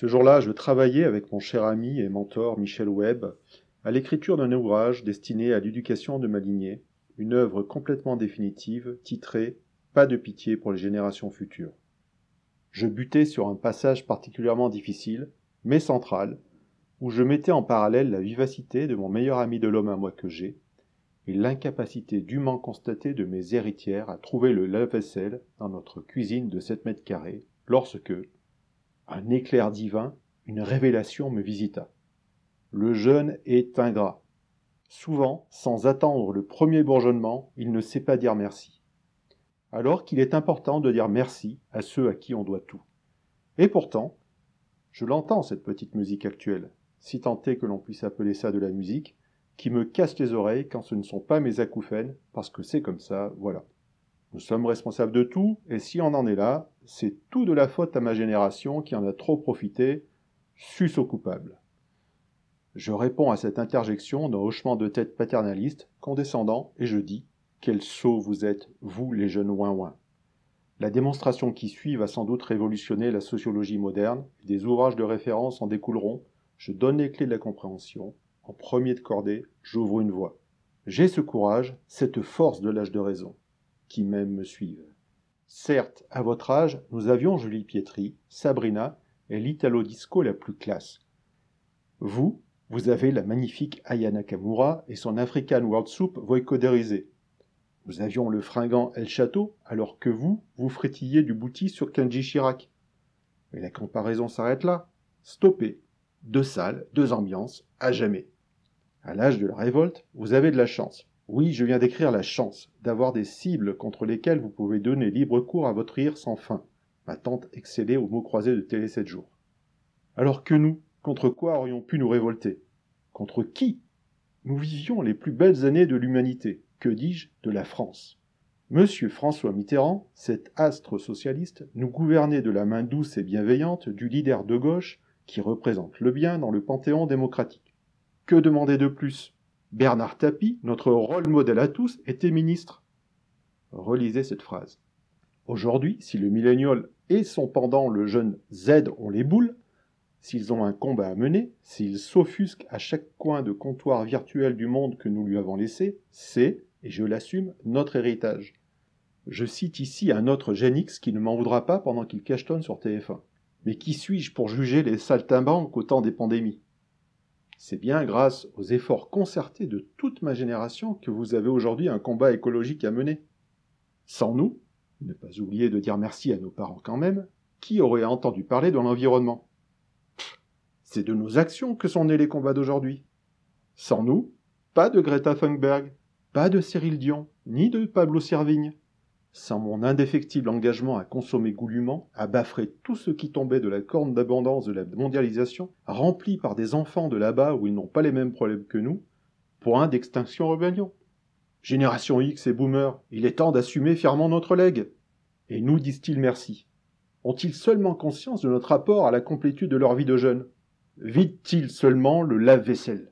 Ce jour-là, je travaillais avec mon cher ami et mentor Michel Webb à l'écriture d'un ouvrage destiné à l'éducation de ma lignée, une œuvre complètement définitive, titrée Pas de pitié pour les générations futures. Je butais sur un passage particulièrement difficile, mais central, où je mettais en parallèle la vivacité de mon meilleur ami de l'homme à moi que j'ai, et l'incapacité dûment constatée de mes héritières à trouver le lave-vaisselle dans notre cuisine de 7 mètres carrés, lorsque, un éclair divin, une révélation me visita. Le jeune est ingrat. Souvent, sans attendre le premier bourgeonnement, il ne sait pas dire merci. Alors qu'il est important de dire merci à ceux à qui on doit tout. Et pourtant, je l'entends cette petite musique actuelle, si tant est que l'on puisse appeler ça de la musique, qui me casse les oreilles quand ce ne sont pas mes acouphènes, parce que c'est comme ça, voilà. Nous sommes responsables de tout, et si on en est là, c'est tout de la faute à ma génération qui en a trop profité, sus au coupable. Je réponds à cette interjection d'un hochement de tête paternaliste, condescendant, et je dis Quel sot vous êtes, vous les jeunes ouin-ouin. La démonstration qui suit va sans doute révolutionner la sociologie moderne, des ouvrages de référence en découleront. Je donne les clés de la compréhension. En premier de cordée, j'ouvre une voie. J'ai ce courage, cette force de l'âge de raison qui même me suivent. Certes, à votre âge, nous avions Julie Pietri, Sabrina et l'Italo Disco la plus classe. Vous, vous avez la magnifique Ayana Kamura et son African World Soup voicodérisé. Nous avions le fringant El Château, alors que vous, vous frétilliez du bouti sur Kenji Chirac. Mais la comparaison s'arrête là. Stoppez. Deux salles, deux ambiances, à jamais. À l'âge de la révolte, vous avez de la chance. Oui, je viens d'écrire la chance d'avoir des cibles contre lesquelles vous pouvez donner libre cours à votre rire sans fin. Ma tante excellait aux mots croisés de Télé 7 jours. Alors que nous, contre quoi aurions pu nous révolter? Contre qui? Nous vivions les plus belles années de l'humanité, que dis-je, de la France. Monsieur François Mitterrand, cet astre socialiste, nous gouvernait de la main douce et bienveillante du leader de gauche qui représente le bien dans le panthéon démocratique. Que demander de plus? Bernard Tapie, notre rôle modèle à tous, était ministre. Relisez cette phrase. Aujourd'hui, si le millénial et son pendant le jeune Z ont les boules, s'ils ont un combat à mener, s'ils s'offusquent à chaque coin de comptoir virtuel du monde que nous lui avons laissé, c'est, et je l'assume, notre héritage. Je cite ici un autre Genix qui ne m'en voudra pas pendant qu'il cachetonne sur TF1. Mais qui suis-je pour juger les saltimbanques au temps des pandémies? C'est bien grâce aux efforts concertés de toute ma génération que vous avez aujourd'hui un combat écologique à mener. Sans nous, ne pas oublier de dire merci à nos parents quand même, qui aurait entendu parler de l'environnement C'est de nos actions que sont nés les combats d'aujourd'hui. Sans nous, pas de Greta Thunberg, pas de Cyril Dion, ni de Pablo Servigne sans mon indéfectible engagement à consommer goulûment, à baffrer tout ce qui tombait de la corne d'abondance de la mondialisation, rempli par des enfants de là-bas où ils n'ont pas les mêmes problèmes que nous, point d'extinction rébellion. Génération X et Boomer, il est temps d'assumer fièrement notre legs. Et nous disent-ils merci Ont-ils seulement conscience de notre rapport à la complétude de leur vie de jeunes? Vident-ils seulement le lave-vaisselle?